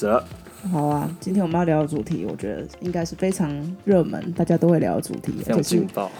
始了。好啊，今天我们要聊的主题，我觉得应该是非常热门，大家都会聊的主题，非常劲爆。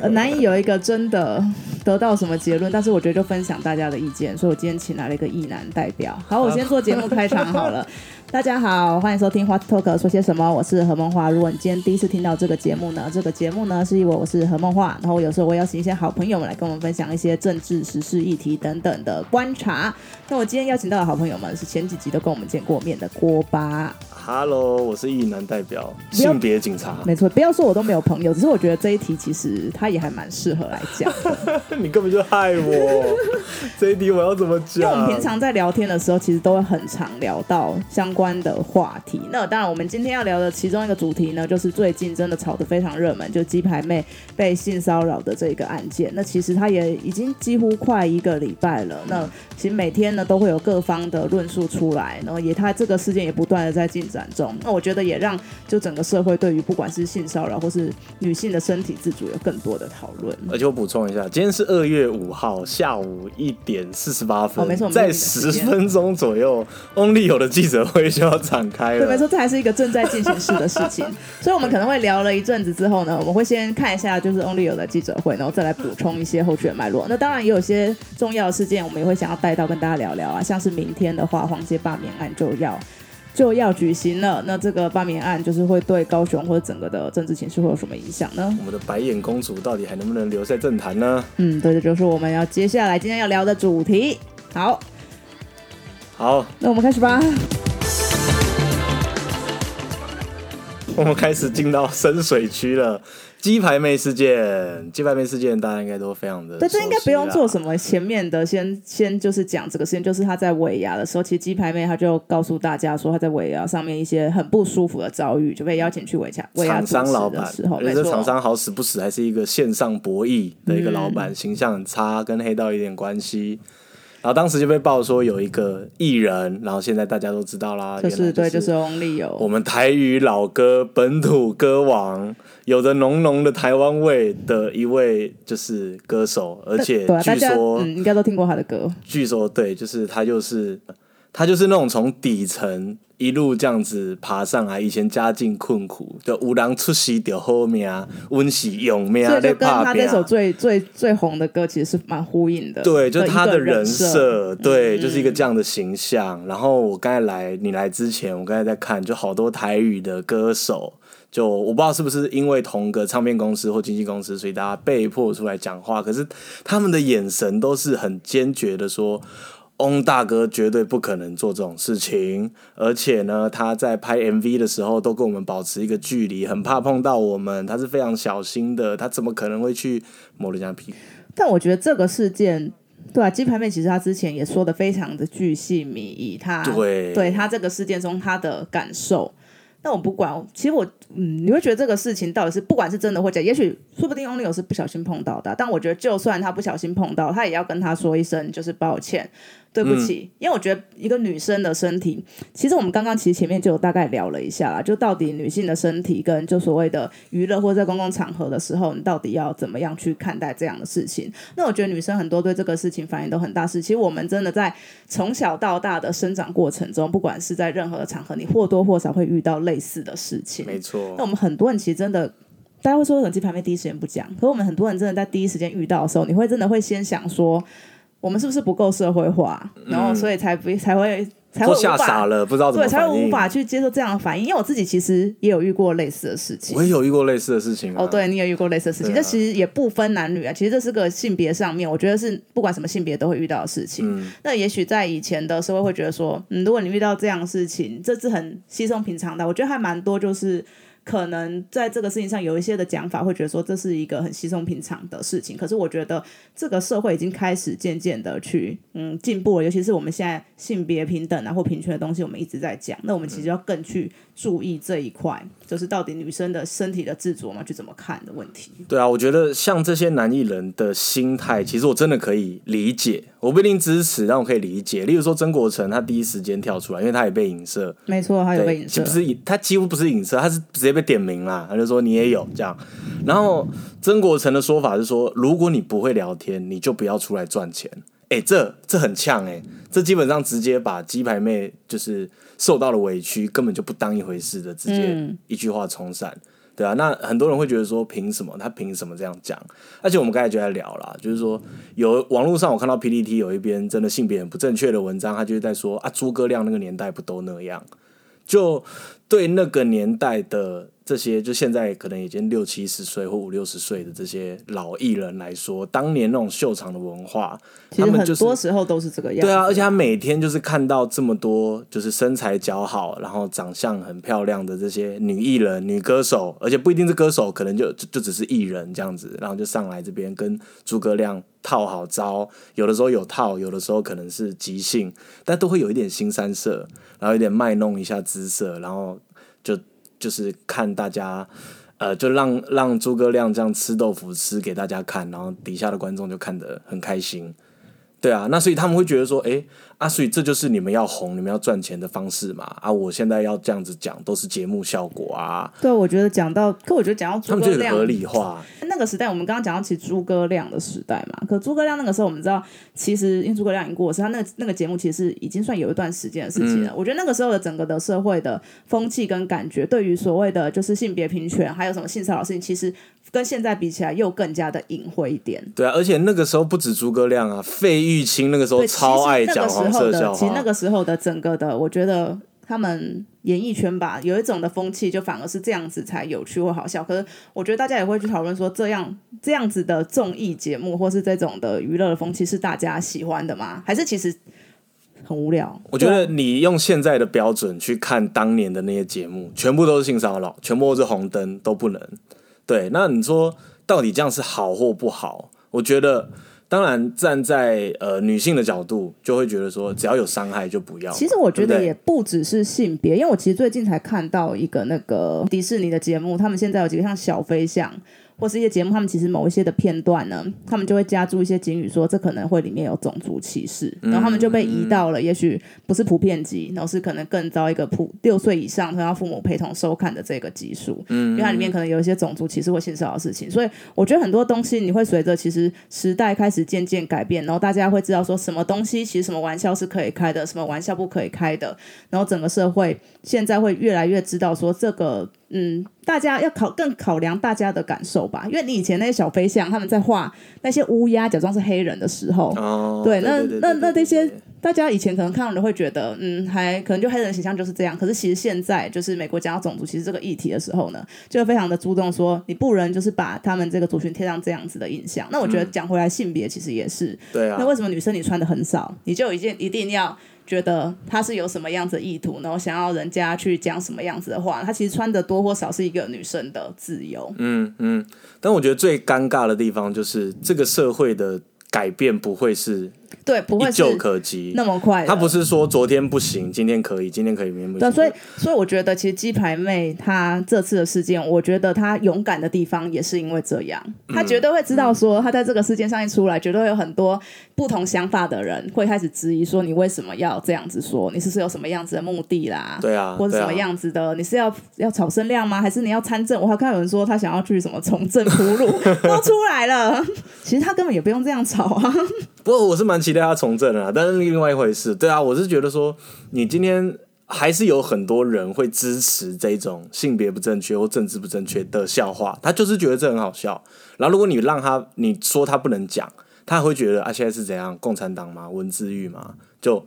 呃，难以有一个真的得到什么结论，但是我觉得就分享大家的意见，所以我今天请来了一个意男代表。好，我先做节目开场好了。大家好，欢迎收听《What Talk》说些什么？我是何梦华。如果你今天第一次听到这个节目呢，这个节目呢是我，我是何梦华。然后有时候我邀请一些好朋友们来跟我们分享一些政治、时事议题等等的观察。那我今天邀请到的好朋友们是前几集都跟我们见过面的锅巴。Hello，我是异男代表，性别警察。没错，不要说我都没有朋友，只是我觉得这一题其实他也还蛮适合来讲。你根本就害我，这一题我要怎么讲？因为我们平常在聊天的时候，其实都会很常聊到相关的话题。那当然，我们今天要聊的其中一个主题呢，就是最近真的炒得非常热门，就鸡排妹被性骚扰的这个案件。那其实它也已经几乎快一个礼拜了。那其实每天呢都会有各方的论述出来，然后也它这个事件也不断的在进展中。那我觉得也让就整个社会对于不管是性骚扰或是女性的身体自主有更多的讨论。而且我补充一下，今天是二月五号下午一点四十八分，没错，在十分钟左右，Only 有的记者会就要展开了。对，没错，这还是一个正在进行式的事情，所以我们可能会聊了一阵子之后呢，我们会先看一下就是 Only 有的记者会，然后再来补充一些后续的脉络。那当然也有些重要的事件，我们也会想要带到跟大家聊聊啊，像是明天的话，黄街罢免案就要。就要举行了，那这个罢免案就是会对高雄或者整个的政治情绪会有什么影响呢？我们的白眼公主到底还能不能留在政坛呢？嗯，对，这就是我们要接下来今天要聊的主题。好，好，那我们开始吧。我们开始进到深水区了。鸡排妹事件，鸡排妹事件，大家应该都非常的对，这应该不用做什么前面的，先先就是讲这个事情，就是他在尾牙的时候，其实鸡排妹她就告诉大家说他在尾牙上面一些很不舒服的遭遇，就被邀请去尾牙。厂商老板，而且厂商好死不死还是一个线上博弈的一个老板，形象很差，跟黑道有点关系。然后当时就被爆说有一个艺人，然后现在大家都知道啦，就是对，就是 Only 有我们台语老歌本土歌王，有着浓浓的台湾味的一位就是歌手，而且据说应该都听过他的歌。据说对，就是他就是他就是那种从底层。一路这样子爬上来，以前家境困苦，就无人出席就好命，温习用命。所以就跟他这首最最最红的歌其实是蛮呼应的。对，就是他的人设，对，就是一个这样的形象。然后我刚才来，你来之前，我刚才在看，就好多台语的歌手，就我不知道是不是因为同个唱片公司或经纪公司，所以大家被迫出来讲话。可是他们的眼神都是很坚决的说。翁大哥绝对不可能做这种事情，而且呢，他在拍 MV 的时候都跟我们保持一个距离，很怕碰到我们，他是非常小心的，他怎么可能会去摸人家屁股？但我觉得这个事件，对啊，鸡排妹其实他之前也说的非常的巨细靡遗，他对对他这个事件中他的感受。但我不管，其实我嗯，你会觉得这个事情到底是不管是真的或假，也许说不定 Only 有是不小心碰到的，但我觉得就算他不小心碰到，他也要跟他说一声就是抱歉。对不起，因为我觉得一个女生的身体，其实我们刚刚其实前面就有大概聊了一下啦，就到底女性的身体跟就所谓的娱乐或者在公共场合的时候，你到底要怎么样去看待这样的事情？那我觉得女生很多对这个事情反应都很大，是其实我们真的在从小到大的生长过程中，不管是在任何的场合，你或多或少会遇到类似的事情。没错。那我们很多人其实真的，大家会说手机旁边第一时间不讲，可我们很多人真的在第一时间遇到的时候，你会真的会先想说。我们是不是不够社会化，然后所以才不才会才会吓傻了，不知道怎么对，才会无法去接受这样的反应。因为我自己其实也有遇过类似的事情，我也有遇过类似的事情。哦，对你也遇过类似的事情，这其实也不分男女啊，其实这是个性别上面，我觉得是不管什么性别都会遇到的事情。那也许在以前的社会会觉得说，嗯，如果你遇到这样的事情，这是很稀松平常的。我觉得还蛮多就是。可能在这个事情上有一些的讲法，会觉得说这是一个很稀松平常的事情。可是我觉得这个社会已经开始渐渐的去嗯进步了，尤其是我们现在性别平等啊或平权的东西，我们一直在讲。那我们其实要更去注意这一块，就是到底女生的身体的自主嘛，去怎么看的问题。对啊，我觉得像这些男艺人的心态，其实我真的可以理解。我不一定支持，但我可以理解。例如说曾国成，他第一时间跳出来，因为他也被影射。没错，他有被影射，不是他几乎不是影射，他是直接被点名了。他就说你也有这样。然后曾国成的说法是说，如果你不会聊天，你就不要出来赚钱。哎、这这很呛哎、这基本上直接把鸡排妹就是受到了委屈，根本就不当一回事的，直接嗯一句话冲散。对啊，那很多人会觉得说，凭什么他凭什么这样讲？而且我们刚才就在聊了，就是说有网络上我看到 PPT 有一篇真的性别很不正确的文章，他就是在说啊，诸葛亮那个年代不都那样？就对那个年代的这些，就现在可能已经六七十岁或五六十岁的这些老艺人来说，当年那种秀场的文化，他们就是多时候都是这个样子。对啊，而且他每天就是看到这么多就是身材姣好，然后长相很漂亮的这些女艺人、女歌手，而且不一定是歌手，可能就就就只是艺人这样子，然后就上来这边跟诸葛亮套好招，有的时候有套，有的时候可能是即兴，但都会有一点新三色，然后有点卖弄一下姿色，然后就就是看大家。呃，就让让诸葛亮这样吃豆腐吃给大家看，然后底下的观众就看得很开心。对啊，那所以他们会觉得说，诶，啊，所以这就是你们要红、你们要赚钱的方式嘛？啊，我现在要这样子讲，都是节目效果啊，对，我觉得讲到，可我觉得讲到他们就有诸葛亮合理化。那个时代，我们刚刚讲到其实诸葛亮的时代嘛，可诸葛亮那个时候，我们知道，其实因为诸葛亮已经过世，他那个那个节目其实是已经算有一段时间的事情了。我觉得那个时候的整个的社会的风气跟感觉，对于所谓的就是性别平权，还有什么性骚扰事情，其实跟现在比起来又更加的隐晦一点。对啊，而且那个时候不止诸葛亮啊，费玉清那个时候，超爱讲黄色笑其实那话。个时候的整个的，我觉得他们演艺圈吧，有一种的风气，就反而是这样子才有趣或好笑。可是我觉得大家也会去讨论说，这样这样子的综艺节目或是这种的娱乐的风气是大家喜欢的吗？还是其实很无聊？我觉得你用现在的标准去看当年的那些节目，全部都是性骚扰，全部都是红灯，都不能。对，那你说到底这样是好或不好？我觉得，当然站在呃女性的角度，就会觉得说，只要有伤害就不要。其实我觉得也不只是性别，因为我其实最近才看到一个那个迪士尼的节目，他们现在有几个像小飞象。或是一些节目，他们其实某一些的片段呢，他们就会加注一些警语，说这可能会里面有种族歧视，然后他们就被移到了，也许不是普遍级，然后是可能更糟一个普六岁以上，他要父母陪同收看的这个级数，因为它里面可能有一些种族歧视或性骚扰的事情，所以我觉得很多东西你会随着其实时代开始渐渐改变，然后大家会知道说什么东西其实什么玩笑是可以开的，什么玩笑不可以开的，然后整个社会现在会越来越知道说这个嗯，大家要考更考量大家的感受吧，因为你以前那些小飞象他们在画那些乌鸦假装是黑人的时候，哦，对那那那那些大家以前可能看到人会觉得，嗯，还可能就黑人形象就是这样。可是其实现在就是美国讲到种族其实这个议题的时候呢，就非常的注重说，你不能就是把他们这个族群贴上这样子的印象。那我觉得讲回来，性别其实也是，对啊那，为什么女生你穿的很少，你就一件一定要觉得他是有什么样子意图，然后想要人家去讲什么样子的话？他其实穿的多或少是一个女生的自由。嗯嗯。但我觉得最尴尬的地方就是这个社会的改变不会是对，不会就可及。那么快。他不是说昨天不行，今天可以，今天可以，明天不行。对，所以所以我觉得其实鸡排妹她这次的事件，我觉得她勇敢的地方也是因为这样，她绝对会知道说，她在这个事件上一出来，绝对会有很多不同想法的人会开始质疑说，你为什么要这样子说？你是不是有什么样子的目的啦？对啊，或者什么样子的？你是要要炒声量吗？还是你要参政？我还看有人说他想要去什么从政铺路，都出来了。其实他根本也不用这样炒啊。不过我是蛮期待他从政的啦，但是另外一回事。对啊，我是觉得说，你今天还是有很多人会支持这种性别不正确或政治不正确的笑话，他就是觉得这很好笑。然后如果你让他你说他不能讲，他会觉得啊，现在是怎样？共产党吗？文字狱吗？就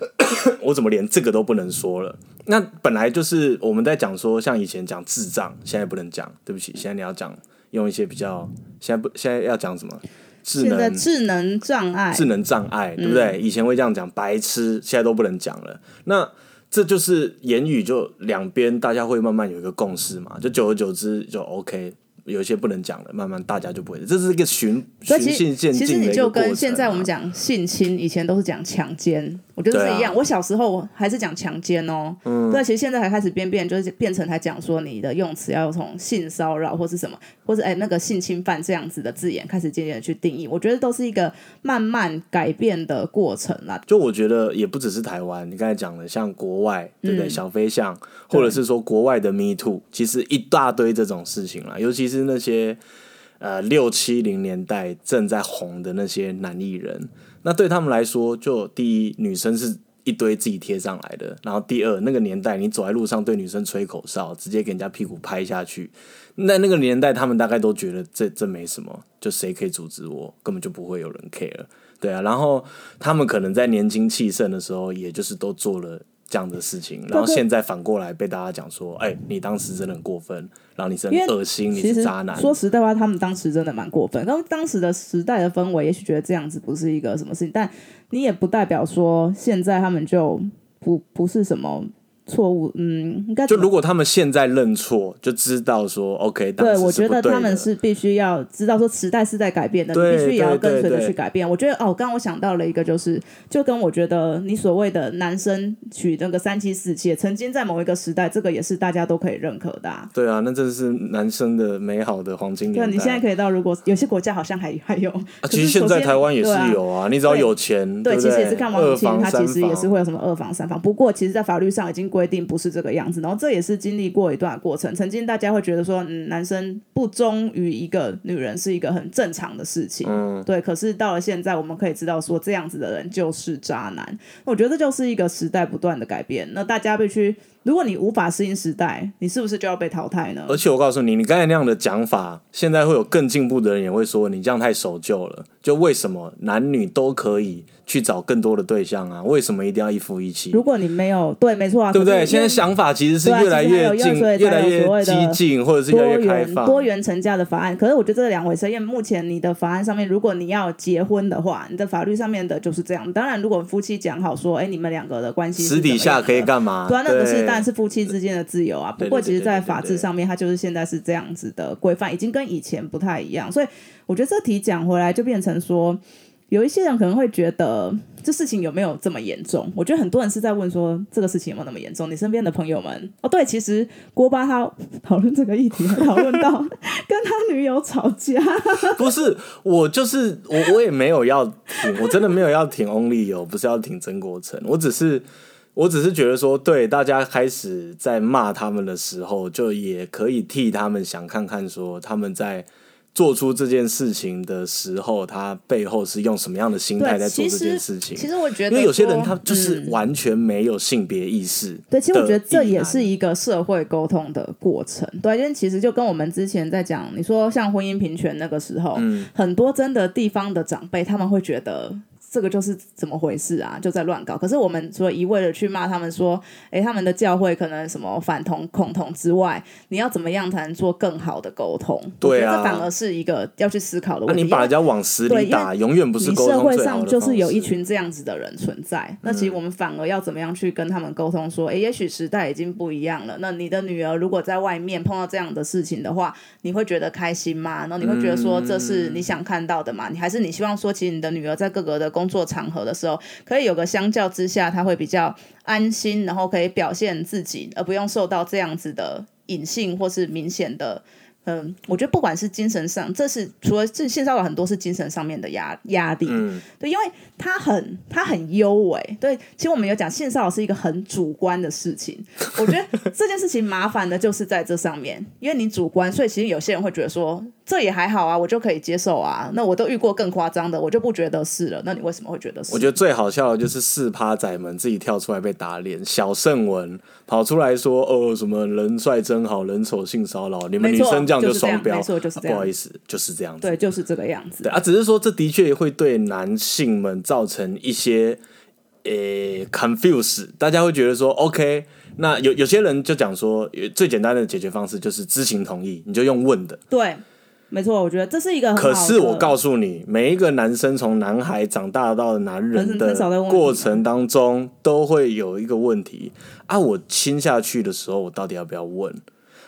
我怎么连这个都不能说了？那本来就是我们在讲说，像以前讲智障，现在不能讲，对不起，现在你要讲用一些比较，现在不现在要讲什么？智现在能智能障碍，智能障碍，对不对？以前会这样讲白痴，现在都不能讲了。那这就是言语就两边大家会慢慢有一个共识嘛，就久而久之就 OK。有一些不能讲的，慢慢大家就不会，这是一个循循序其实其实你就跟现在我们啊讲性侵，以前都是讲强奸，我觉得是一样。我小时候我还是讲强奸哦，嗯对，其实现在还开始变变，就是变成才讲说你的用词要从性骚扰或是什么，或是哎那个性侵犯这样子的字眼开始渐渐的去定义，我觉得都是一个慢慢改变的过程啦。就我觉得也不只是台湾，你刚才讲的，像国外，对不对？嗯小飞象，或者是说国外的 Me Too，其实一大堆这种事情啦，尤其是是那些呃六七零年代正在红的那些男艺人。那对他们来说，就第一，女生是一堆自己贴上来的；然后第二，那个年代你走在路上对女生吹口哨，直接给人家屁股拍下去。那那个年代，他们大概都觉得这这没什么，就谁可以阻止我，根本就不会有人 care。对啊，然后他们可能在年轻气盛的时候，也就是都做了这样的事情，然后现在反过来被大家讲说，哎，你当时真的很过分，然后你是很恶心，你是渣男。说实在话，他们当时真的蛮过分。然后当时的时代的氛围，也许觉得这样子不是一个什么事情，但你也不代表说现在他们就不不是什么。错误，嗯，应该就如果他们现在认错，就知道说 OK。对，我觉得他们是必须要知道说时代是在改变的，你必须也要跟随着去改变。我觉得哦，刚刚我想到了一个，就是就跟我觉得你所谓的男生娶那个三妻四妾，曾经在某一个时代，这个也是大家都可以认可的。对啊，那这是男生的美好的黄金年代。对，你现在可以到，如果有些国家好像还还有，其实现在台湾也是有啊，你只要有钱，对，其实也是看王永庆，他其实也是会有什么二房三房。不过，其实，在法律上已经规定不是这个。样子，然后这也是经历过一段过程。曾经大家会觉得说，嗯，男生不忠于一个女人是一个很正常的事情，嗯，对。可是到了现在，我们可以知道说，这样子的人就是渣男。我觉得这就是一个时代不断的改变。那大家必须。如果你无法适应时代，你是不是就要被淘汰呢？而且我告诉你，你刚才那样的讲法，现在会有更进步的人也会说你这样太守旧了。就为什么男女都可以去找更多的对象啊？为什么一定要一夫一妻？如果你没有对，没错啊，对不对？现在想法其实是越来越进，越来越激进，或者是越来越开放。多元成家的法案，可是我觉得这两回事。因为目前你的法案上面，如果你要结婚的话，你的法律上面的就是这样。当然，如果夫妻讲好说，哎，你们两个的关系私底下可以干嘛？对啊，那个是。但是夫妻之间的自由啊，不过其实，在法制上面，它就是现在是这样子的规范，已经跟以前不太一样。所以，我觉得这题讲回来，就变成说，有一些人可能会觉得这事情有没有这么严重？我觉得很多人是在问说，这个事情有没有那么严重？你身边的朋友们，哦，对，其实郭巴他讨论这个议题，讨论到 跟他女友吵架。不是，我就是我，我也没有要挺，我真的没有要挺 Only 有，不是要挺曾国成，我只是。我只是觉得说，对大家开始在骂他们的时候，就也可以替他们想看看，说他们在做出这件事情的时候，他背后是用什么样的心态在做这件事情。其实我觉得，因为有些人他就是完全没有性别意识。对，其实我觉得这也是一个社会沟通的过程。对，因为其实就跟我们之前在讲，你说像婚姻平权那个时候，很多真的地方的长辈他们会觉得。这个就是怎么回事啊？就在乱搞。可是我们除了一味的去骂他们说，哎，他们的教会可能什么反同恐同之外，你要怎么样才能做更好的沟通？对啊，这反而是一个要去思考的问题。那你把人家往死里打，永远不是沟通社会上就是有一群这样子的人存在。那其实我们反而要怎么样去跟他们沟通？说，哎，也许时代已经不一样了。那你的女儿如果在外面碰到这样的事情的话，你会觉得开心吗？然后你会觉得说这是你想看到的吗？你还是你希望说，其实你的女儿在各个的工工作场合的时候，可以有个相较之下，他会比较安心，然后可以表现自己，而不用受到这样子的隐性或是明显的。嗯，我觉得不管是精神上，这是除了这性骚扰很多是精神上面的压压力，嗯，对，因为他很他很优美，对，其实我们有讲性骚扰是一个很主观的事情，我觉得这件事情麻烦的就是在这上面，因为你主观，所以其实有些人会觉得说这也还好啊，我就可以接受啊，那我都遇过更夸张的，我就不觉得是了，那你为什么会觉得是？我觉得最好笑的就是四趴仔们自己跳出来被打脸，小圣文跑出来说哦什么人帅真好人丑性骚扰，你们女生这样。就双标，没错，就是这样。不好意思，就是这样子。对，就是这个样子。对啊，只是说这的确会对男性们造成一些呃 confuse。大家会觉得说，OK，那有有些人就讲说，最简单的解决方式就是知情同意，你就用问的。对，没错，我觉得这是一个。可是我告诉你，每一个男生从男孩长大到男人的过程当中，都会有一个问题啊，我亲下去的时候，我到底要不要问？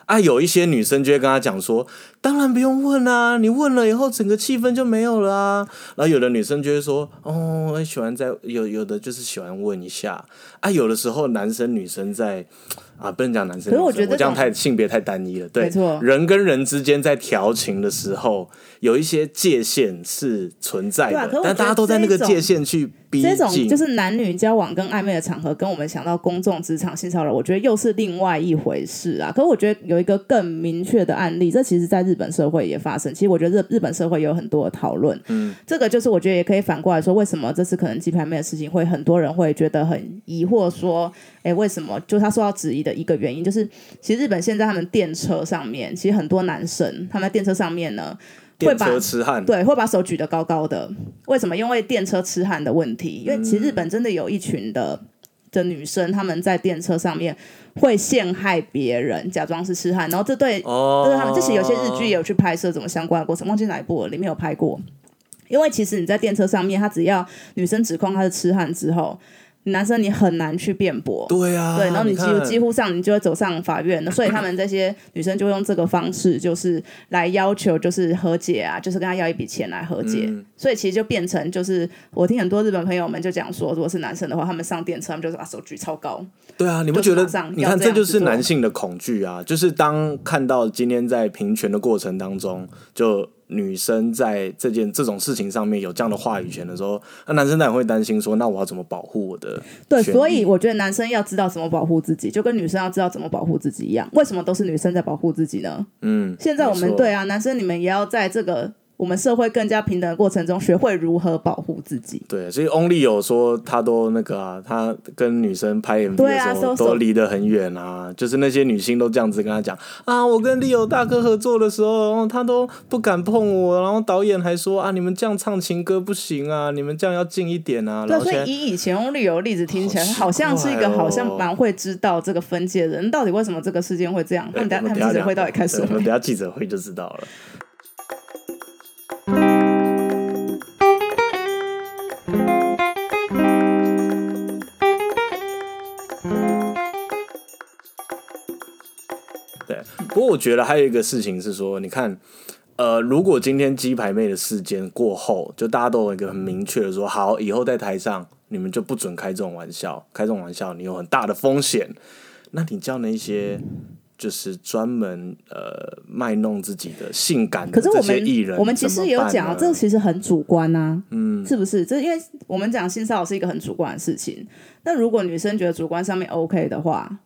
啊，有一些女生就会跟他讲说：“当然不用问啊，你问了以后，整个气氛就没有了啊。”然后有的女生就会说：“哦，我喜欢在有有的就是喜欢问一下啊。”有的时候男生女生在啊，不能讲男生。可是我觉得这样太性别太单一了。对，没错人跟人之间在调情的时候，有一些界限是存在的，但大家都在那个界限去逼这种。就是男女交往跟暧昧的场合，跟我们想到公众职场性骚扰，我觉得又是另外一回事啊。可是我觉得有一个更明确的案例，这其实在日本社会也发生。其实我觉得日日本社会有很多的讨论，嗯，这个就是我觉得也可以反过来说，为什么这次可能鸡排妹的事情会很多人会觉得很疑惑，说，哎，为什么？就他受到质疑的一个原因，就是其实日本现在他们电车上面，其实很多男生他们在电车上面呢。会电把车痴汉，对，会把手举得高高的。为什么？因为电车痴汉的问题。因为其实日本真的有一群的的女生，他们在电车上面会陷害别人，假装是痴汉，然后这对哦，这是他们，这其实有些日剧也有去拍摄怎么相关的过程，忘记哪一部了，里面有拍过。因为其实你在电车上面，他只要女生指控他是痴汉之后，男生你很难去辩驳。对啊，对，然后你几乎看几乎上你就会走上法院了，所以他们这些女生就用这个方式，就是来要求就是和解啊，就是跟他要一笔钱来和解。嗯所以其实就变成就是我听很多日本朋友们就讲说，如果是男生的话，他们上电车，他们就是把手举超高。对啊，你不就是觉得？你看，要这这就是男性的恐惧啊！就是当看到今天在平权的过程当中，就女生在这件这种事情上面有这样的话语权的时候，那男生当然会担心说，那我要怎么保护我的？对，所以我觉得男生要知道怎么保护自己，就跟女生要知道怎么保护自己一样。为什么都是女生在保护自己呢？嗯，现在我们对啊，男生你们也要在这个我们社会更加平等的过程中，学会如何保护自己。对，所以 Only 有说他都那个啊，他跟女生拍 MV 对的时候、啊都离得很远啊，就是那些女星都这样子跟他讲啊，我跟 Leo 大哥合作的时候，然后他都不敢碰我，然后导演还说啊，你们这样唱情歌不行啊，你们这样要近一点啊，对，所以以以前翁立友的例子听起来，好好像是一个好像蛮会知道这个分界的人，到底为什么这个事件会这样？他们等下他们记者会到底开什么对我们？等下记者会就知道了。不过我觉得还有一个事情是说，你看，呃，如果今天鸡排妹的事件过后，就大家都有一个很明确的说，好，以后在台上你们就不准开这种玩笑，开这种玩笑你有很大的风险。那你叫那些就是专门呃卖弄自己的性感的这可是我们些艺人，我们其实也有讲啊，这个其实很主观啊，嗯，是不是？这因为我们讲性骚扰是一个很主观的事情。那如果女生觉得主观上面 OK 的话，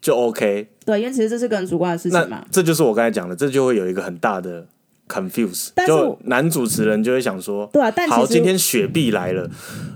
就 OK。对，因为其实这是个很主观的事情那嘛。这就是我刚才讲的，这就会有一个很大的 confuse，但就男主持人就会想说，对啊，但好，今天雪碧来了，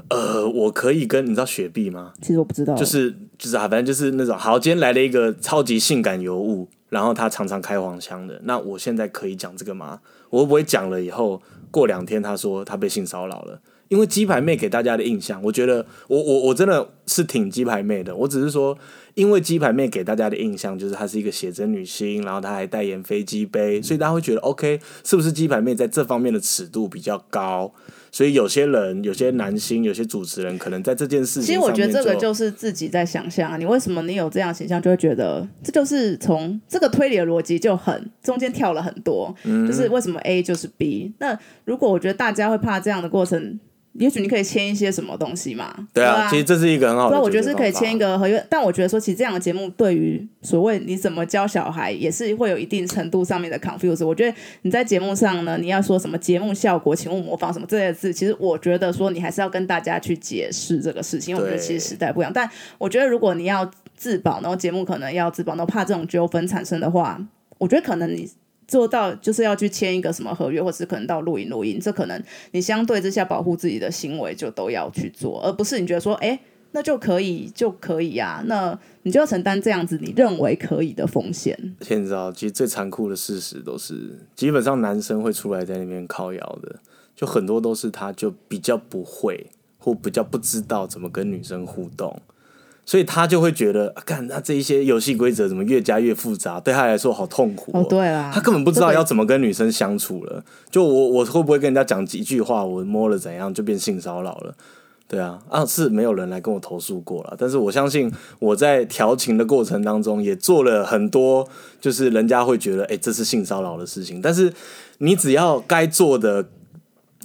呃，我可以跟你知道雪碧吗？其实我不知道，就是就是啊，反正就是那种好，今天来了一个超级性感尤物，然后他常常开黄腔的，那我现在可以讲这个吗？我会不会讲了以后，过两天他说他被性骚扰了？因为鸡排妹给大家的印象，我觉得我我我真的是挺鸡排妹的，我只是说，因为鸡排妹给大家的印象就是她是一个写真女星，然后她还代言飞机杯，所以大家会觉得 OK，是不是鸡排妹在这方面的尺度比较高？所以有些人、有些男星、有些主持人可能在这件事情其实我觉得这个就是自己在想象啊，你为什么你有这样形象，就会觉得这就是从这个推理的逻辑就很中间跳了很多，嗯就是为什么 A 就是 B？那如果我觉得大家会怕这样的过程，也许你可以签一些什么东西嘛？对啊，其实这是一个很好的。所以我觉得是可以签一。个合约，但我觉得说，其实这样的节目对于所谓你怎么教小孩，也是会有一定程度上面的 confuse。我觉得你在节目上呢，你要说什么节目效果、请勿模仿什么这些字，其实我觉得说你还是要跟大家去解释这个事情，因为我觉得其实时代不一样。但我觉得如果你要自保，然后节目可能要自保，然后怕这种纠纷产生的话，我觉得可能你。做到就是要去签一个什么合约，或是可能到录音录音，这可能你相对之下保护自己的行为就都要去做，而不是你觉得说，哎、那就可以就可以呀、那你就要承担这样子你认为可以的风险。现在知道，其实最残酷的事实都是，基本上男生会出来在那边靠摇的，就很多都是他就比较不会，或比较不知道怎么跟女生互动，所以他就会觉得，啊干、那这一些游戏规则怎么越加越复杂，对他来说好痛苦、哦，对啊，他根本不知道要怎么跟女生相处了。就我我会不会跟人家讲几句话，我摸了怎样就变性骚扰了？对啊，啊是没有人来跟我投诉过了，但是我相信我在调情的过程当中也做了很多，就是人家会觉得哎、这是性骚扰的事情，但是你只要该做的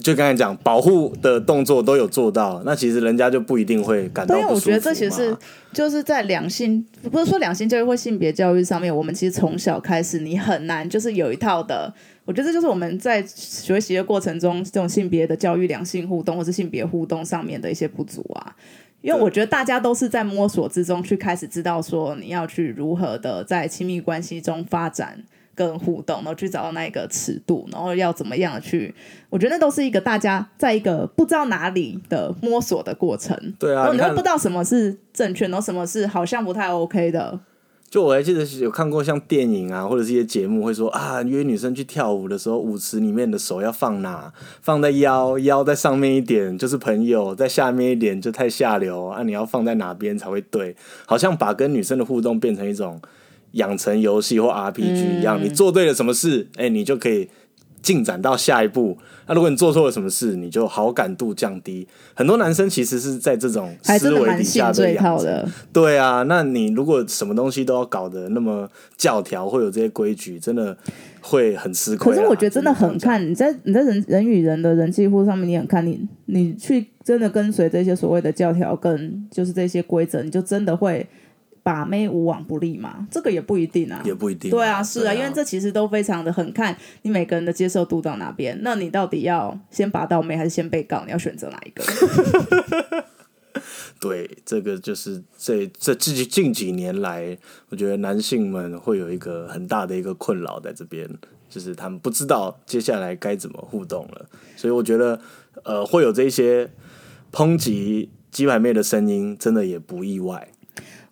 就刚才讲保护的动作都有做到，那其实人家就不一定会感到对，不舒服我觉得这其实是就是在两性，不是说两性教育或性别教育上面，我们其实从小开始，你很难就是有一套的。我觉得这就是我们在学习的过程中，这种性别的教育、两性互动或是性别互动上面的一些不足啊。因为我觉得大家都是在摸索之中去开始知道说你要去如何的在亲密关系中发展跟互动，然后去找到那一个尺度，然后要怎么样去，我觉得那都是一个大家在一个不知道哪里的摸索的过程。对啊，然后你会不知道什么是正确，然后什么是好像不太 OK 的。就我还记得有看过像电影啊，或者是一些节目会说啊，约女生去跳舞的时候，舞池里面的手要放哪？放在腰，腰在上面一点就是朋友，在下面一点就太下流啊！你要放在哪边才会对？好像把跟女生的互动变成一种养成游戏或 RPG 一样，你做对了什么事，哎、你就可以进展到下一步。那、如果你做错了什么事，你就好感度降低。很多男生其实是在这种思维底下的养成。套的，对啊，那你如果什么东西都要搞得那么教条，会有这些规矩，真的会很吃亏啊。可是我觉得真的很看你在你在人人与人的人际互动上面，你很看你你去真的跟随这些所谓的教条跟就是这些规则，你就真的会把妹无往不利嘛？这个也不一定啊，讲，也不一定。对啊，是啊，对因为这其实都非常的很看你每个人的接受度到哪边。那你到底要先拔到妹还是先被告？你要选择哪一个？对这个就是这这近近几年来，我觉得男性们会有一个很大的一个困扰在这边，就是他们不知道接下来该怎么互动了。所以我觉得，呃，会有这些抨击鸡排妹的声音，真的也不意外。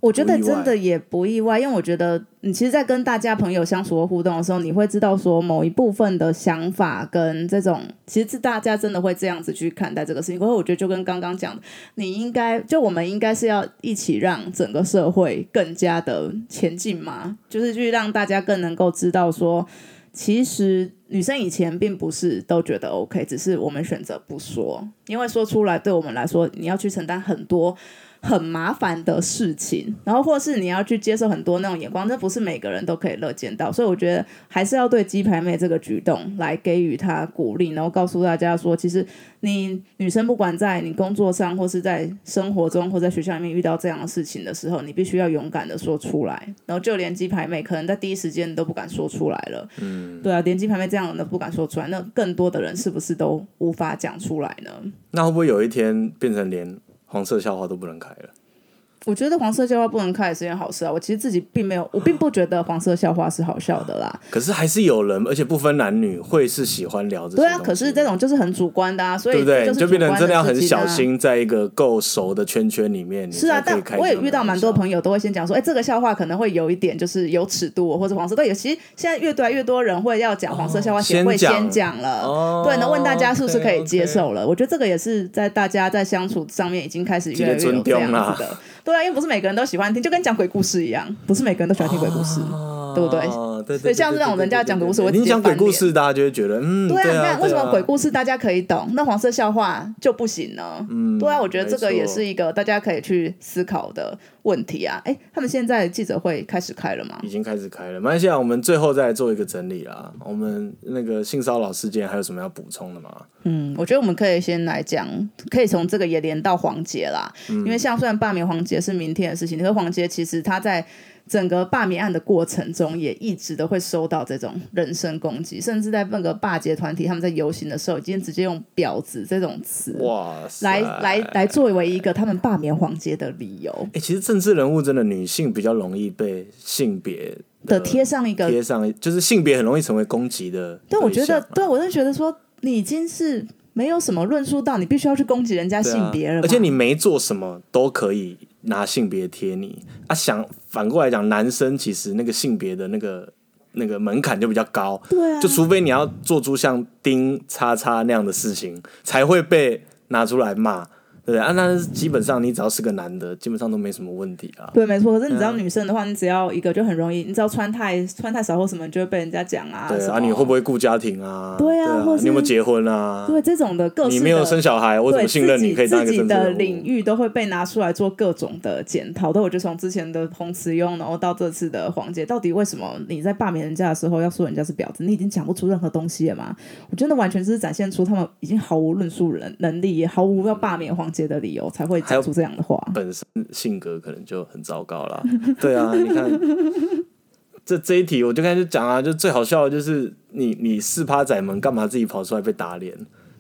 我觉得真的也不意外，因为我觉得你其实，在跟大家朋友相处或互动的时候，你会知道说某一部分的想法跟这种，其实是大家真的会这样子去看待这个事情。可是我觉得就跟刚刚讲的，你应该就我们应该是要一起让整个社会更加的前进嘛，就是去让大家更能够知道说，其实女生以前并不是都觉得 OK，只是我们选择不说，因为说出来对我们来说，你要去承担很多。很麻烦的事情，然后或是你要去接受很多那种眼光，这不是每个人都可以乐见到，所以我觉得还是要对鸡排妹这个举动来给予她鼓励，然后告诉大家说，其实你女生不管在你工作上，或是在生活中，或在学校里面遇到这样的事情的时候，你必须要勇敢的说出来，然后就连鸡排妹可能在第一时间都不敢说出来了，嗯，对啊，连鸡排妹这样的都不敢说出来，那更多的人是不是都无法讲出来呢？那会不会有一天变成连黄色笑话都不能开了？我觉得黄色笑话不能开也是件好事啊。我其实自己并没有，我并不觉得黄色笑话是好笑的啦。可是还是有人，而且不分男女，会是喜欢聊这些对啊，可是这种就是很主观的啊，所以对不对？就变成真的要很小。心，在一个够熟的圈圈里面。是啊，但我也遇到蛮多朋友都会先讲说，哎，这个笑话可能会有一点就是有尺度或者黄色。对，其实现在越来越多人会要讲黄色笑话，先会先讲了。哦对，那问大家是不是可以接受了？我觉得这个也是在大家在相处上面已经开始越来越这个有这样子的。对啊，因为不是每个人都喜欢听，就跟讲鬼故事一样，不是每个人都喜欢听鬼故事。对不对对对所以像这种人家讲鬼故事我你讲鬼故事，大家就会觉得嗯，对啊，你啊，看为什么鬼故事大家可以懂，那黄色笑话就不行呢？嗯对啊，我觉得这个也是一个大家可以去思考的问题啊。哎，他们现在记者会开始开了吗？已经开始开了。马来西亚，我们最后再做一个整理啦。我们那个性骚扰事件还有什么要补充的吗？嗯，我觉得我们可以先来讲，可以从这个也连到黄杰啦，嗯因为像虽然罢免黄杰是明天的事情，可是黄杰其实他在。整个罢免案的过程中，也一直都会收到这种人身攻击，甚至在那个罢捷团体他们在游行的时候，已经直接用“婊子”这种词来来来作为一个他们罢免黄杰的理由。哎、其实政治人物真的女性比较容易被性别的贴上一个贴上，就是性别很容易成为攻击的对，我觉得对我是觉得说，你已经是没有什么论述到，你必须要去攻击人家性别了嘛、而且你没做什么都可以拿性别贴你。啊。想反过来讲，男生其实那个性别的那个那个门槛就比较高，对啊，就除非你要做出像丁叉叉那样的事情，才会被拿出来骂。对啊，那基本上你只要是个男的，基本上都没什么问题啊。对，没错。可是你知道女生的话，你只要一个就很容易，你只要穿太穿太少或什么，就会被人家讲啊。对啊，你会不会顾家庭啊？对啊，你有没有结婚啊？对，这种的各你没有生小孩，我怎么信任你可以当一个自己的领域都会被拿出来做各种的检讨。那我就从之前的洪慈庸，然后到这次的黄姐，到底为什么你在罢免人家的时候要说人家是婊子？你已经讲不出任何东西了吗？我觉得完全是展现出他们已经毫无论述能能力，也毫无要罢免黄杰的理由，才会讲出这样的话。本身性格可能就很糟糕了。对啊，你看这这一题，我就开始讲啊，就最好笑的就是你你四趴仔们干嘛自己跑出来被打脸，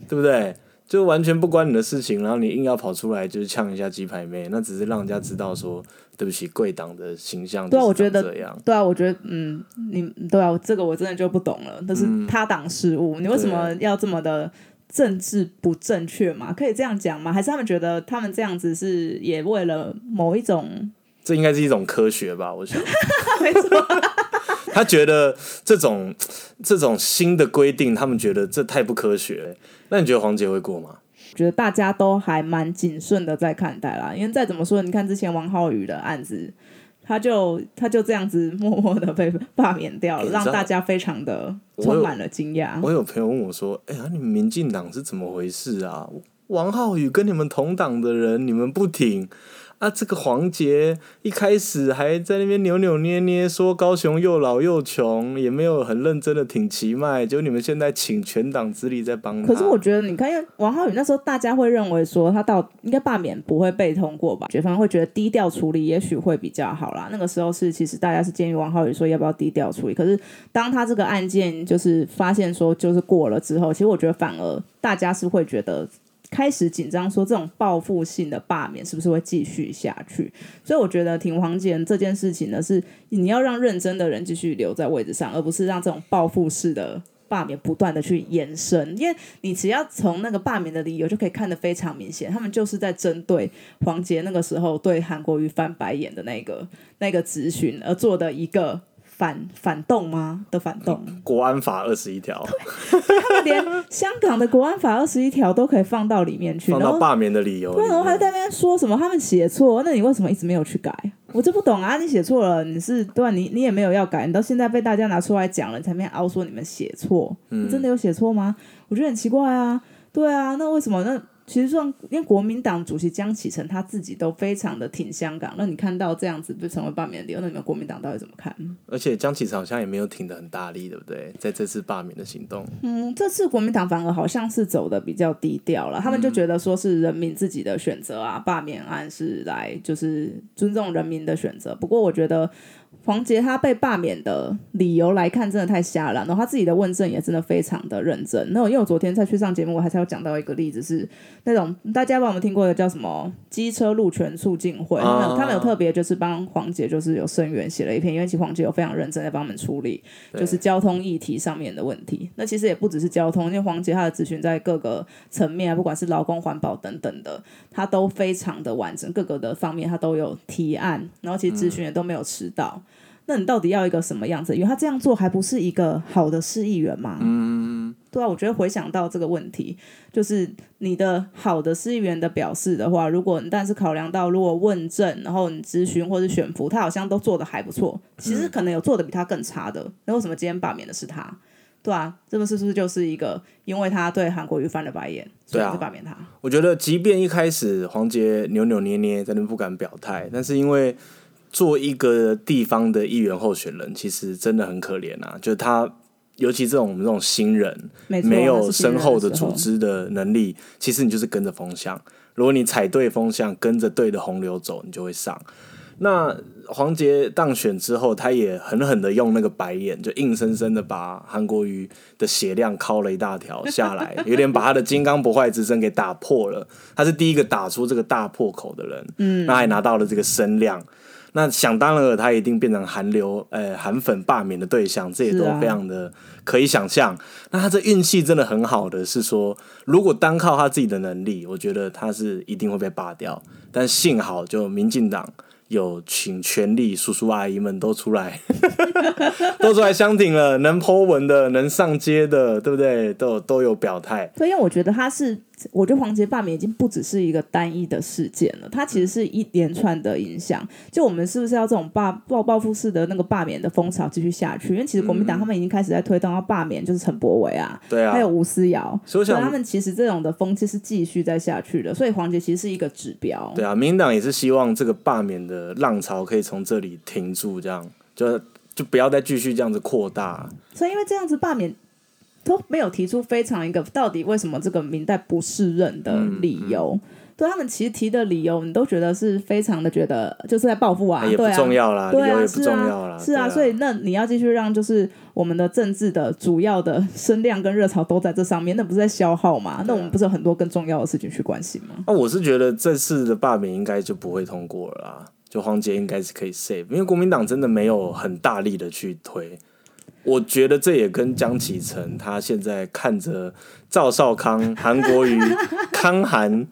对不对？就完全不关你的事情，然后你硬要跑出来就是呛一下鸡排妹，那只是让人家知道说对不起贵党的形象。对啊，我觉得这样。对啊，我觉得嗯，你对啊，这个我真的就不懂了，那是他党事务，你为什么要这么的？政治不正确嘛？可以这样讲吗？还是他们觉得他们这样子是也为了某一种？这应该是一种科学吧？我想，没错。他觉得这种这种新的规定，他们觉得这太不科学。那你觉得黄杰会过吗？觉得大家都还蛮谨慎的在看待啦，因为再怎么说，你看之前王浩宇的案子。他就他就这样子默默的被罢免掉了，让大家非常的充满了惊讶。我有朋友问我说：“哎呀，你们民进党是怎么回事啊？王浩宇跟你们同党的人，你们不挺？”啊，这个黄杰一开始还在那边扭扭捏捏，说高雄又老又穷，也没有很认真的挺旗脉。就你们现在请全党之力在帮。可是我觉得，你看，因为王浩宇那时候大家会认为说他到应该罢免不会被通过吧？觉方会觉得低调处理也许会比较好啦。那个时候是其实大家是建议王浩宇说要不要低调处理。可是当他这个案件就是发现说就是过了之后，其实我觉得反而大家是会觉得。开始紧张，说这种报复性的罢免是不是会继续下去？所以我觉得挺黄杰这件事情呢，是你要让认真的人继续留在位置上，而不是让这种报复式的罢免不断的去延伸。因为你只要从那个罢免的理由就可以看得非常明显，他们就是在针对黄杰那个时候对韩国瑜翻白眼的那个那个咨询而做的一个。反反动吗？的反动？国安法二十一条，他们连香港的国安法二十一条都可以放到里面去，放到罢免的理由。然后还在那边说什么他们写错，那你为什么一直没有去改？我就不懂啊！你写错了，你是对吧？你你也没有要改，你到现在被大家拿出来讲了，你才没凹说你们写错。你真的有写错吗？我觉得很奇怪啊！对啊，那为什么那？其实说，因为国民党主席江启臣他自己都非常的挺香港，那你看到这样子就成为罢免的理由，那你们国民党到底怎么看？而且江启臣好像也没有挺的很大力，对不对？在这次罢免的行动，嗯，这次国民党反而好像是走的比较低调了，他们就觉得说是人民自己的选择啊，罢免案是来就是尊重人民的选择。不过我觉得。黄杰他被罢免的理由来看，真的太瞎了。然后他自己的问政也真的非常的认真。那因为我昨天在去上节目，我还是要讲到一个例子，是那种大家帮我们听过的叫什么机车路权促进会，他们有特别就是帮黄杰就是有声援写了一篇，因为其实黄杰有非常认真在帮我们处理就是交通议题上面的问题。那其实也不只是交通，因为黄杰他的咨询在各个层面，不管是劳工、环保等等的，他都非常的完整，各个的方面他都有提案，然后其实咨询也都没有迟到。那你到底要一个什么样子？因为他这样做还不是一个好的市议员吗？嗯，对啊，我觉得回想到这个问题，就是你的好的市议员的表示的话，如果你但是考量到如果问政，然后你咨询或者选服，他好像都做的还不错，其实可能有做的比他更差的。那为什么今天罢免的是他？对啊，这个是不是就是一个因为他对韩国瑜翻了白眼，所以罢免他？我觉得，即便一开始黄杰扭扭捏捏，在那不敢表态，但是因为。做一个地方的议员候选人，其实真的很可怜啊！就是他，尤其这种我们这种新人，没有深厚的组织的能力，其实你就是跟着风向。如果你踩对风向，跟着对的洪流走，你就会上。那黄杰当选之后，他也狠狠的用那个白眼，就硬生生的把韩国瑜的血量敲了一大条下来，有点把他的金刚不坏之身给打破了。他是第一个打出这个大破口的人，嗯，那还拿到了这个声量。那想当然了，他一定变成韩流、呃韩粉罢免的对象，这也都非常的可以想象。那他这运气真的很好的是说，如果单靠他自己的能力，我觉得他是一定会被罢掉。但幸好，就民进党有请全力叔叔阿姨们都出来，都出来相挺了，能 Po 文的，能上街的，对不对？都都有表态。对，因为我觉得他是。我觉得黄杰罢免已经不只是一个单一的事件了，它其实是一连串的影响。就我们是不是要这种罢报报复式的那个罢免的风潮继续下去？因为其实国民党他们已经开始在推动要罢免，就是陈柏伟啊，对啊，还有吴思瑶，所以他们其实这种的风气是继续在下去的。所以黄杰其实是一个指标。对啊，民进党也是希望这个罢免的浪潮可以从这里停住，这样就就不要再继续这样子扩大。所以因为这样子罢免。都没有提出非常一个到底为什么这个明代不适任的理由，对他们其实提的理由，你都觉得是非常的觉得就是在报复啊，也不重要啦，对啊，也不重要啦，是啊，所以那你要继续让就是我们的政治的主要的声量跟热潮都在这上面，那不是在消耗吗？那我们不是有很多更重要的事情去关心吗？那我是觉得这次的罢免应该就不会通过了啦，就黄杰应该是可以 save，因为国民党真的没有很大力的去推。我觉得这也跟江启臣他现在看着赵少康、韩国瑜、康韩、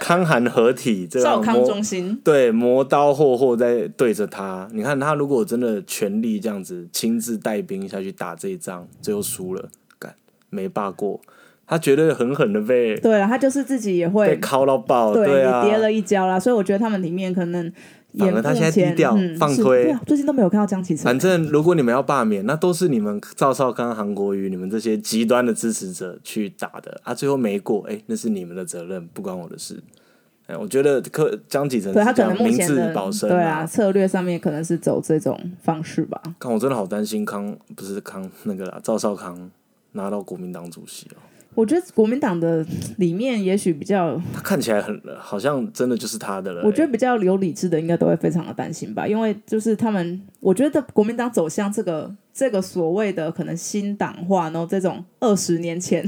康韩合体，这样磨中心对磨刀霍霍在对着他。你看他如果真的全力这样子亲自带兵下去打这一仗，最后输了，干没罢过，他绝对狠狠的被对了，他就是自己也会被敲到爆，对啊，跌了一跤啦。所以我觉得他们里面可能。反而他现在低调放推，最近都没有看到江启臣。反正如果你们要罢免，那都是你们赵少康、韩国瑜、你们这些极端的支持者去打的啊，最后没过，哎，那是你们的责任，不关我的事。哎，我觉得柯江启臣对他可能目前的对啊策略上面可能是走这种方式吧。看我真的好担心康不是康那个赵少康拿到国民党主席哦。我觉得国民党的里面也许比较，他看起来很好像真的就是他的了。我觉得比较有理智的应该都会非常的担心吧，因为就是他们，我觉得国民党走向这个这个所谓的可能新党化，然后这种二十年前，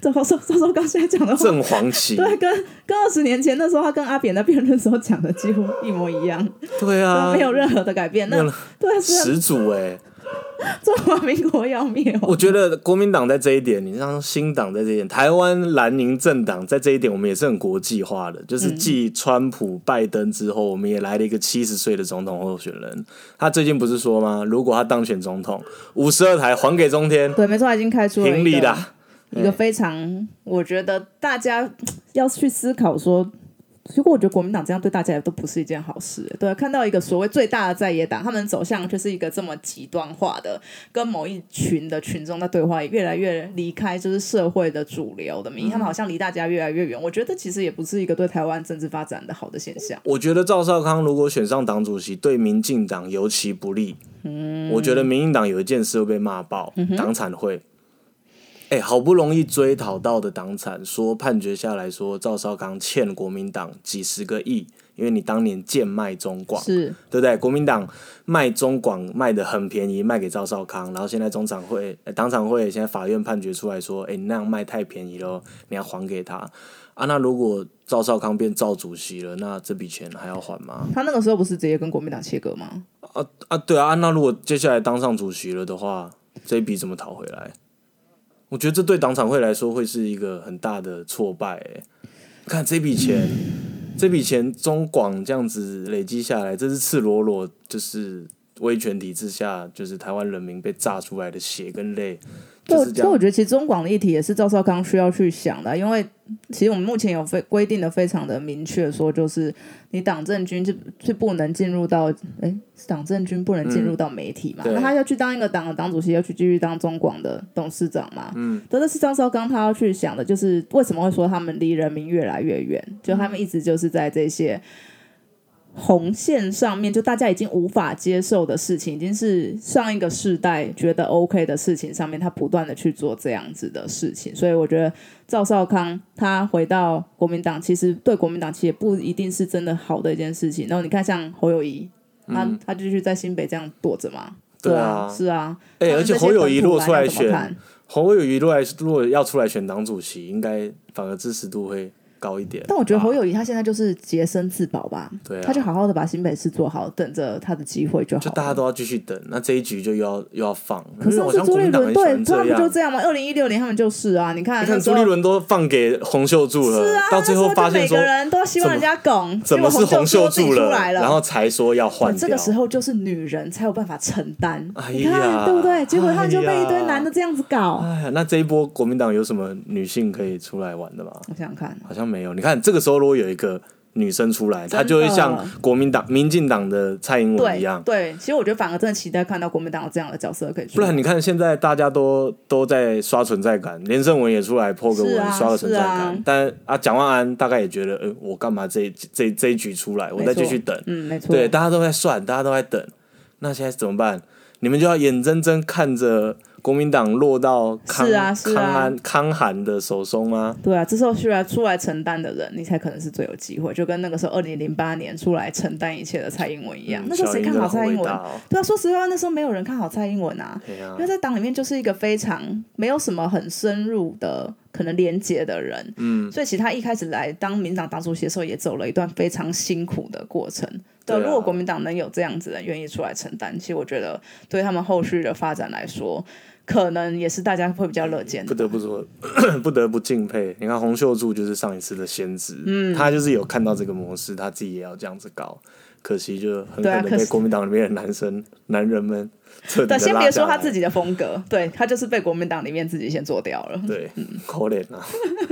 这说说说刚才讲的正黄旗，对，跟跟二十年前那时候他跟阿扁在辩论时候讲的几乎一模一样，对啊，没有任何的改变，那对始祖哎。中华民国要灭亡，我觉得国民党在这一点，你像新党在这一点，台湾蓝营政党在这一点，我们也是很国际化的。就是继川普、拜登之后，我们也来了一个七十岁的总统候选人。他最近不是说吗？如果他当选总统，五十二台还给中天。对，没错，已经开出了一个一个非常，我觉得大家要去思考说。如果我觉得国民党这样对大家也都不是一件好事，对，看到一个所谓最大的在野党，他们走向就是一个这么极端化的，跟某一群的群众在对话，越来越离开就是社会的主流的民意，他们好像离大家越来越远。我觉得其实也不是一个对台湾政治发展的好的现象。我觉得赵少康如果选上党主席，对民进党尤其不利。嗯，我觉得民进党有一件事会被骂爆，党产会。哎，好不容易追讨到的党产，说判决下来说赵少康欠国民党几十个亿，因为你当年贱卖中广，是对不对？国民党卖中广卖的很便宜，卖给赵少康，然后现在中常会、党产会现在法院判决出来说，哎，你那样卖太便宜了，你要还给他啊。那如果赵少康变赵主席了，那这笔钱还要还吗？他那个时候不是直接跟国民党切割吗？啊啊，对啊，那如果接下来当上主席了的话，这一笔怎么讨回来？我觉得这对党产会来说会是一个很大的挫败。哎，看这笔钱，这笔钱中广这样子累积下来，这是赤裸裸就是威权体制下，就是台湾人民被榨出来的血跟泪。对，所以我觉得其实中广的议题也是赵少康需要去想的，因为其实我们目前有非规定的非常的明确，说就是你党政军是是不能进入到，哎，党政军不能进入到媒体嘛，那他要去当一个党的党主席，要去继续当中广的董事长嘛，嗯，但是赵少康他要去想的，就是为什么会说他们离人民越来越远，就他们一直就是在这些。红线上面，就大家已经无法接受的事情，已经是上一个世代觉得 OK 的事情上面，他不断的去做这样子的事情，所以我觉得赵少康他回到国民党，其实对国民党其实也不一定是真的好的一件事情。然后你看，像侯友谊，他他继续在新北这样躲着嘛？对啊，是啊。哎，而且侯友谊如果出来选，侯友谊如果如果要出来选党主席，应该反而支持度会。高一点。但我觉得侯友谊他现在就是洁身自保吧，对啊他就好好的把新北市做好，等着他的机会就好。就大家都要继续等，那这一局就又要又要放。可是朱立伦对他很喜欢这样。们就这样吗？二零一六年他们就是啊，你看你看朱立伦都放给洪秀柱了，是啊，到最后发现每个人都希望人家拱，怎么是洪秀秀柱出来了，然后才说要换。这个时候就是女人才有办法承担，哎你看呀对不对？结果他们就被一堆男的这样子搞。哎呀，那这一波国民党有什么女性可以出来玩的吗？我想想看，好像没有。你看这个时候如果有一个女生出来，她就会像国民党、民进党的蔡英文一样。对，其实我觉得反而真的期待看到国民党有这样的角色可以出来。不然你看，现在大家都都在刷存在感，连胜文也出来破个文，啊刷个存在感。啊但啊，蒋万安大概也觉得，呃，我干嘛这一这这一局出来，我再继续等。嗯，没错，对，大家都在算，大家都在等。那现在怎么办？你们就要眼睁睁看着国民党落到康是啊是啊康安康涵的手中吗？对啊，这时候需要出来承担的人，你才可能是最有机会，就跟那个时候二零零八年出来承担一切的蔡英文一样。那时候谁看好蔡英文？对啊，说实话，那时候没有人看好蔡英文啊。对啊因为在党里面就是一个非常没有什么很深入的可能连接的人，嗯，所以其实他一开始来当民进党党主席的时候，也走了一段非常辛苦的过程。对，如果国民党能有这样子的人愿意出来承担，其实我觉得对他们后续的发展来说，可能也是大家会比较乐见的。不得不说，不得不敬佩。你看洪秀柱就是上一次的先知，嗯，他就是有看到这个模式，他自己也要这样子搞。可惜就很可能被国民党里面的男生、男人们彻先别说他自己的风格，对他就是被国民党里面自己先做掉了。对，可怜啊，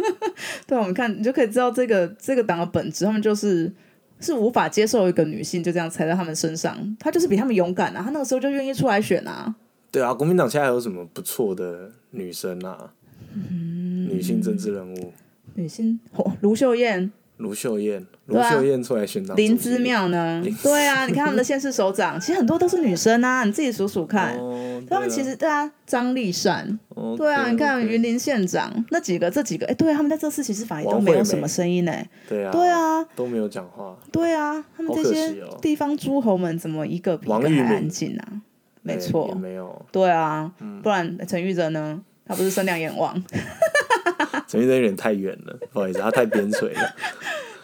对，我们看你就可以知道这个这个党的本质，他们就是是无法接受一个女性就这样踩在他们身上，他就是比他们勇敢啊，他那个时候就愿意出来选啊。对啊，国民党现在有什么不错的女生啊？嗯。女性政治人物，女性，哦卢秀燕、卢秀燕，卢秀燕出来选党林之妙呢？对啊，你看他们的县市首长，其实很多都是女生啊，你自己数数看。哦，他们其实对啊，张丽善，哦对啊，你看云林县长那几个，这几个，哎，对啊他们在这次其实反而都没有什么声音呢。对啊，对啊，都没有讲话，对啊，他们这些地方诸侯们怎么一个比一个还安静啊？没哎错也，没有。对啊，嗯不然陈玉珍呢？他不是声量眼王？陈玉珍有点太远了，不好意思，他太边陲了。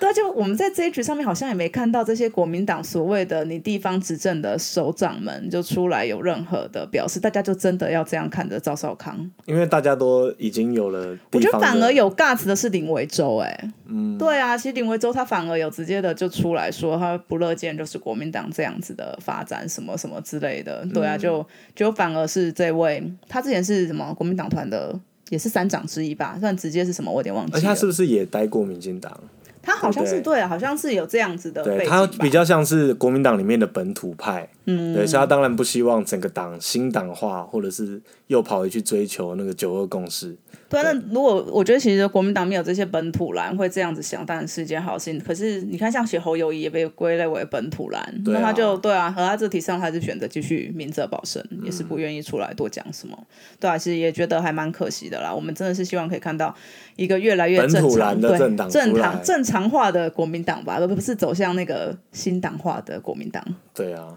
对啊，就我们在这一局上面好像也没看到这些国民党所谓的你地方执政的首长们就出来有任何的表示，大家就真的要这样看着赵少康。因为大家都已经有了我觉得反而有 guts 的是林维洲、哎，嗯，对啊，其实林维洲他反而有直接的就出来说他不乐见就是国民党这样子的发展什么什么之类的，对啊，就就反而是这位他之前是什么国民党团的。也是三长之一吧，算直接是什么，我有点忘记了。而且他是不是也待过民进党？他好像是对。啊，好像是有这样子的背对他比较像是国民党里面的本土派，嗯，对，所以他当然不希望整个党新党化，或者是又跑回去追求那个九二共识。对，那如果我觉得其实国民党没有这些本土蓝会这样子想，当然是一件好事情。可是你看，像写侯友谊也被归类为本土蓝，啊那他就对啊，和他这题上他还是选择继续明哲保身，也是不愿意出来多讲什么。对啊，其实也觉得还蛮可惜的啦。我们真的是希望可以看到一个越来越正常、的政党正常正常化的国民党吧，而不是走向那个新党化的国民党。对啊，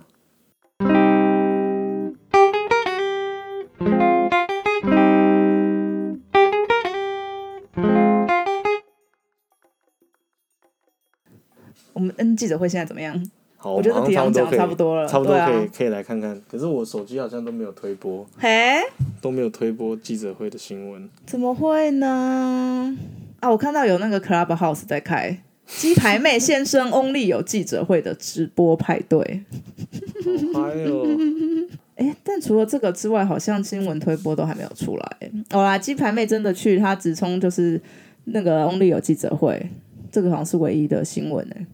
们嗯记者会现在怎么样？好，我觉得们题目讲差不多了差不多可以、可以来看看。可是我手机好像都没有推播，嘿，都没有推播记者会的新闻。怎么会呢？啊，我看到有那个 Clubhouse 在开鸡排妹现身 Only 有记者会的直播派对。哎，但除了这个之外，好像新闻推播都还没有出来。哦啦，鸡排妹真的去，她直冲就是那个 Only 有记者会，这个好像是唯一的新闻哎。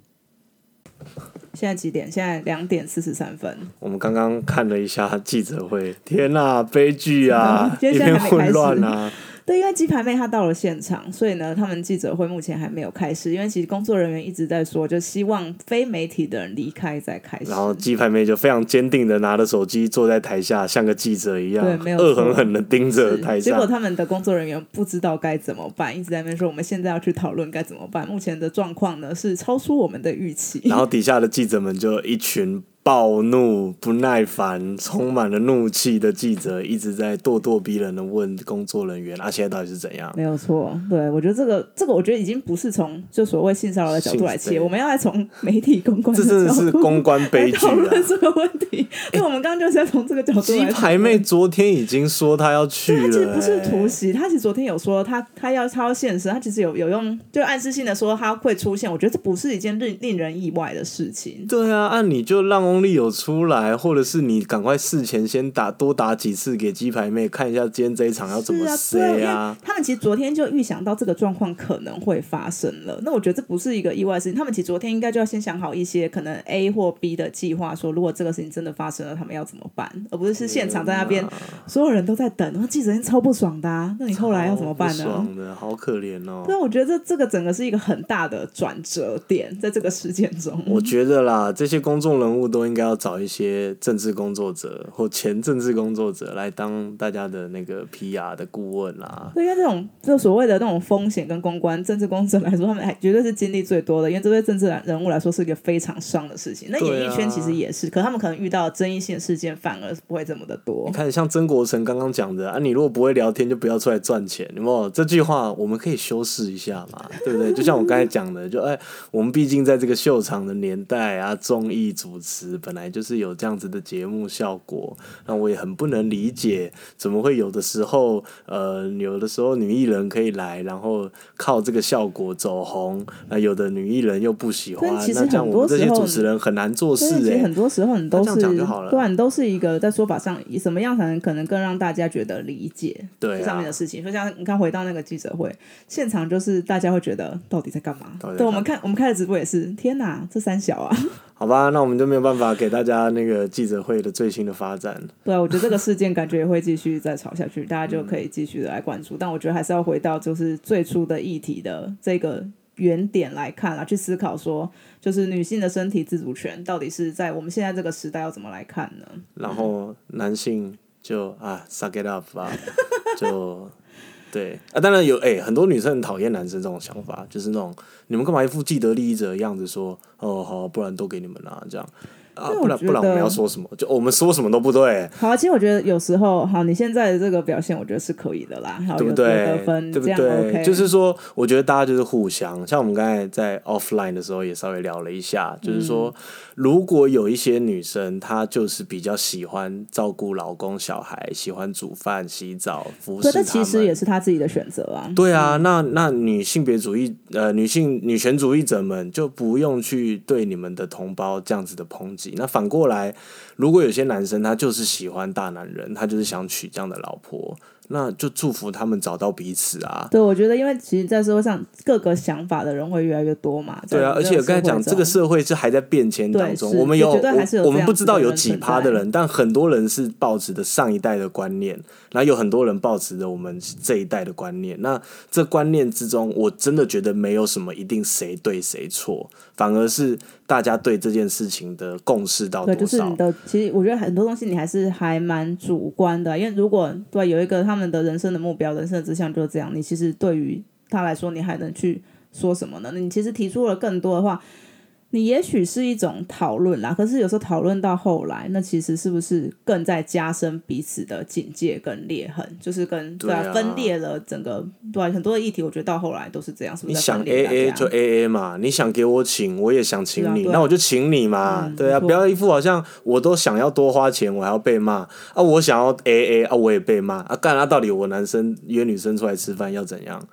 现在几点？现在两点四十三分。我们刚刚看了一下记者会，天呐、悲剧啊，今一片混乱啊！对，因为鸡排妹她到了现场，所以呢，他们记者会目前还没有开始，因为其实工作人员一直在说，就希望非媒体的人离开再开始。然后鸡排妹就非常坚定的拿着手机坐在台下，像个记者一样对没，有恶狠狠的盯着台下结果。他们的工作人员不知道该怎么办，一直在那边说我们现在要去讨论该怎么办。目前的状况呢是超出我们的预期。然后底下的记者们就一群暴怒、不耐烦、充满了怒气的记者一直在咄咄逼人的问工作人员：“啊，现在到底是怎样没有错，对我觉得这个这个，我觉得已经不是从就所谓性骚扰的角度来切，我们要来从媒体公？”关这真的是公关悲剧讨论啊！这个问题。因为我们刚刚就是要从这个角度鸡排妹昨天已经说她要去了、她其实不是欸突袭，她其实昨天有说她她要她要现身，她其实有有用就暗示性的说她会出现。我觉得这不是一件令令人意外的事情。对啊，按你就让翁立友出来，或者是你赶快事前先打多打几次给鸡排妹看一下今天这一场要怎么对啊，因塞啊。他们其实昨天就预想到这个状况可能会发生了。那我觉得这不是一个意外的事情，他们其实昨天应该就要先想好一些可能 A 或 B 的计划，说如果这个事情真的发生了，他们要怎么办，而不是是现场在那边所有人都在等，然后记者超不爽的、啊，那你后来要怎么办呢？爽的，好可怜哦。对啊，我觉得这这个整个是一个很大的转折点，在这个事件中。我觉得啦，这些公众人物都应该要找一些政治工作者或前政治工作者来当大家的那个 PR 的顾问啦。对，因为这种就所谓的那种风险跟公关，政治工作者来说，他们还绝对是经历最多的，因为这对政治人物来说是一个非常伤的事情。那演艺圈其实也是，可他们可能遇到争议性的事件反而不会这么的多你。看，像曾国成刚刚讲的啊，你如果不会聊天，就不要出来赚钱，有没有？这句话我们可以修饰一下嘛，对不对？就像我刚才讲的，就哎，我们毕竟在这个秀场的年代啊，综艺主持本来就是有这样子的节目效果，那我也很不能理解，怎么会有的时候，呃，有的时候女艺人可以来，然后靠这个效果走红，那有的女艺人又不喜欢，但其实那这样很我们这些多时候主持人很难做事哎、实很多时候你都是对啊，你都是一个在说法上，以什么样才能可能更让大家觉得理解对啊上面的事情。就像你看回到那个记者会现场，就是大家会觉得到底在干嘛到底在干？嘛对，我们看我们开的直播也是，天哪，这三小啊！好吧，那我们就没有办法给大家那个记者会的最新的发展。对啊，我觉得这个事件感觉也会继续再吵下去，大家就可以继续的来关注。但我觉得还是要回到就是最初的议题的这个原点来看啦，去思考说，就是女性的身体自主权到底是在我们现在这个时代要怎么来看呢？然后男性就啊，suck it up 吧，就对啊。当然有哎、很多女生很讨厌男生这种想法，就是那种你们干嘛一副既得利益者的样子说，哦好，不然都给你们啦，这样啊，不然不然我们要说什么？就我们说什么都不对，好啊，其实我觉得有时候，好，你现在的这个表现，我觉得是可以的啦，好，对不对？得分，对不对 OK，就是说，我觉得大家就是互相，像我们刚才在 offline 的时候也稍微聊了一下，就是嗯说，如果有一些女生她就是比较喜欢照顾老公、小孩，喜欢煮饭、洗澡、服侍对，他们，这其实也是她自己的选择啊。对啊，那那女性别主义呃女性女权主义者们就不用去对你们的同胞这样子的抨击。那反过来，如果有些男生他就是喜欢大男人，他就是想娶这样的老婆，那就祝福他们找到彼此啊。对，我觉得因为其实，在社会上各个想法的人会越来越多嘛。对啊，而且我刚才讲，这个社社会是还在变迁当中。我们有我我们不知道有几趴的人，但很多人是抱持的上一代的观念，然后有很多人抱持着我们这一代的观念。那这观念之中，我真的觉得没有什么一定谁对谁错，反而是大家对这件事情的共识到对，多少就是你。的，其实我觉得很多东西你还是还蛮主观的，因为如果对有一个他们他们的人生的目标、人生的志向就是这样，你其实对于他来说，你还能去说什么呢？你其实提出了更多的话，你也许是一种讨论啦，可是有时候讨论到后来，那其实是不是更在加深彼此的警戒跟裂痕？就是跟对啊分裂了整个对、啊、很多的议题，我觉得到后来都是这样，是不是在你想 A A 就 A A 嘛，你想给我请，我也想请你，那我就请你嘛，嗯对啊，不要一副好像我都想要多花钱，我还要被骂啊，我想要 A A 啊，我也被骂啊，干啊，到底我男生约女生出来吃饭要怎样，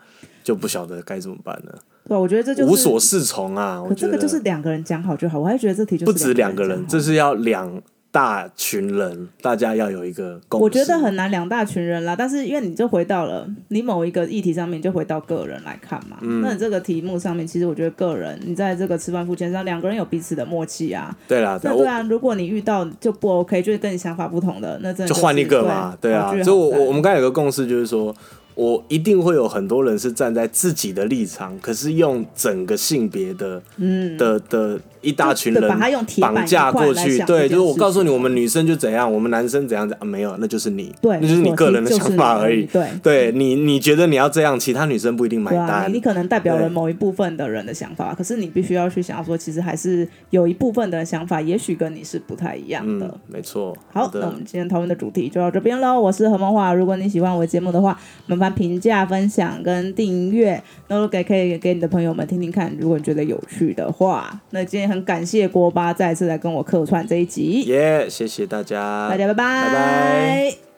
就不晓得该怎么办了，对啊，我觉得这就是无所适从啊，可这个就是两个人讲好就好，我还觉得这题就是不止两个人，这是要两大群人，大家要有一个共识，我觉得很难两大群人啦，但是因为你就回到了你某一个议题上面，就回到个人来看嘛。嗯那你这个题目上面，其实我觉得个人，你在这个吃饭付钱上，两个人有彼此的默契啊。对啦，那对啊，如果你遇到就不 OK，就是跟你想法不同的，那真的就是换一个嘛，对啊，对所以我我我们刚才有个共识，就是说，我一定会有很多人是站在自己的立场，可是用整个性别的嗯。的的一大群人把他用绑架过去，对，就是我告诉你，我们女生就怎样，我们男生怎样怎样，啊没有，那就是你，对那就是你个人的想法而已，对。对你你觉得你要这样，其他女生不一定买单。你你，可能代表了某一部分的人的想法，可是你必须要去想说，其实还是有一部分的想法，也许跟你是不太一样的。嗯，没错，好，的那我们今天讨论的主题就到这边喽。我是何梦华，如果你喜欢我的节目的话，麻烦评价、分享跟订阅，然后给可以给你的朋友们听听看。如果你觉得有趣的话，那今天很感谢锅巴再次来跟我客串这一集，耶谢谢大家，大家拜拜，拜拜。